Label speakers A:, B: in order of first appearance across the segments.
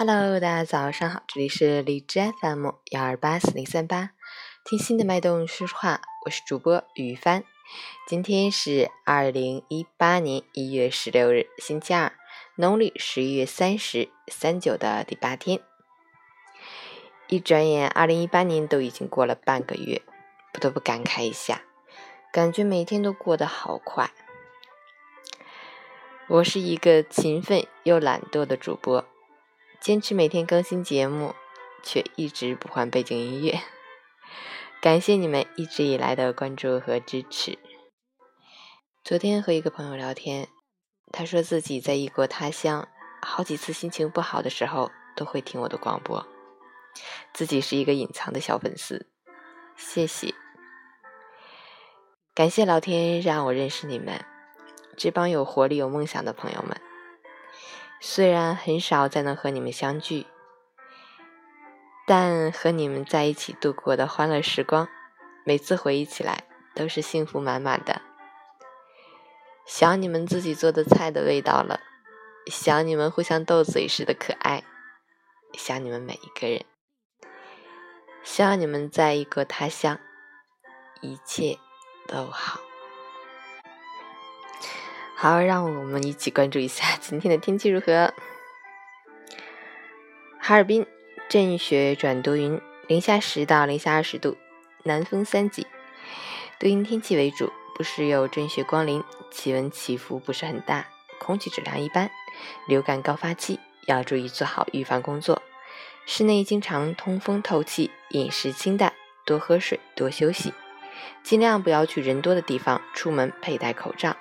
A: Hello，大家早上好，这里是荔枝 FM 幺二八四零三八，听心的脉动说说话，我是主播于帆。今天是二零一八年一月十六日，星期二，农历十一月三十，三九的第八天。一转眼，二零一八年都已经过了半个月，不得不感慨一下，感觉每天都过得好快。我是一个勤奋又懒惰的主播。坚持每天更新节目，却一直不换背景音乐。感谢你们一直以来的关注和支持。昨天和一个朋友聊天，他说自己在异国他乡，好几次心情不好的时候都会听我的广播，自己是一个隐藏的小粉丝。谢谢，感谢老天让我认识你们，这帮有活力、有梦想的朋友们。虽然很少再能和你们相聚，但和你们在一起度过的欢乐时光，每次回忆起来都是幸福满满的。想你们自己做的菜的味道了，想你们互相斗嘴时的可爱，想你们每一个人，希望你们在异国他乡，一切都好。好，让我们一起关注一下 今天的天气如何。哈尔滨阵雪转多云，零下十到零下二十度，南风三级，多云天气为主，不时有阵雪光临，气温起伏不是很大，空气质量一般，流感高发期，要注意做好预防工作。室内经常通风透气，饮食清淡，多喝水，多休息，尽量不要去人多的地方，出门佩戴口罩。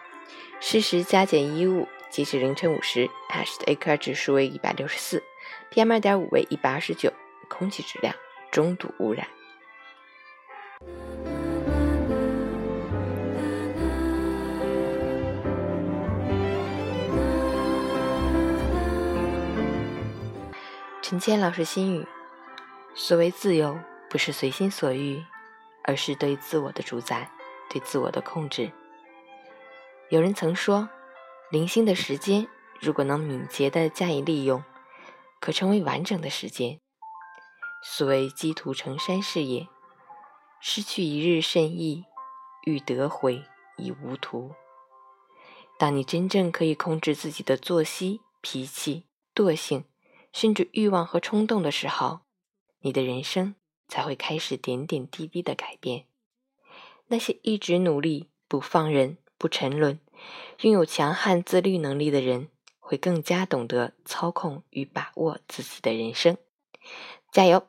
A: 适时加减衣物。截止凌晨五时，，Ash 的 AQI 指数为一百六十四，PM 二点五为一百二十九，空气质量中度污染。陈谦老师心语：所谓自由，不是随心所欲，而是对自我的主宰，对自我的控制。有人曾说，零星的时间如果能敏捷地加以利用，可成为完整的时间。所谓积土成山是也，失去一日甚易，欲得回已无途。当你真正可以控制自己的作息、脾气、惰性，甚至欲望和冲动的时候，你的人生才会开始点点滴滴的改变。那些一直努力不放任。不沉沦，拥有强悍自律能力的人，会更加懂得操控与把握自己的人生。加油！